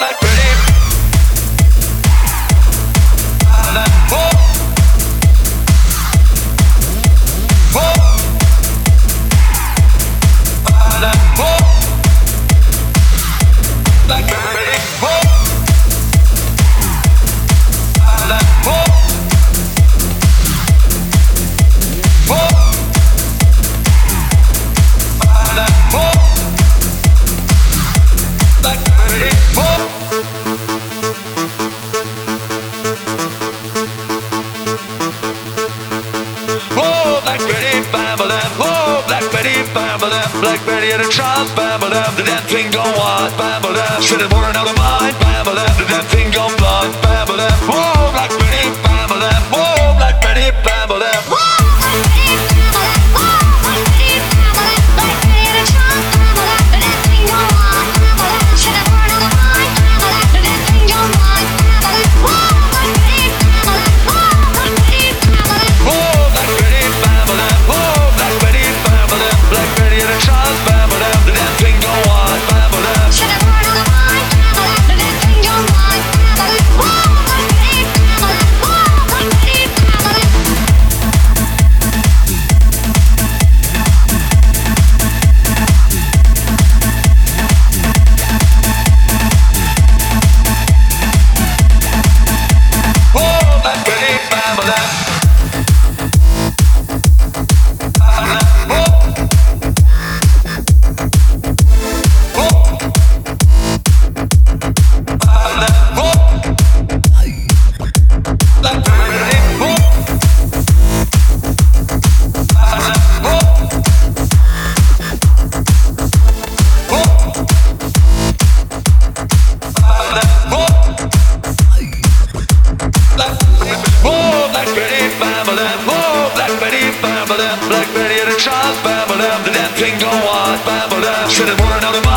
that. Black Betty and a trap, bam bam, the damn thing gone wild, bam bam. Said it weren't out of mind, bam bam, the damn thing gone blind, bam bam. Whoa, Black get a chance Black Betty and a child, bam, the damn thing go on, bam, bam, should have worn out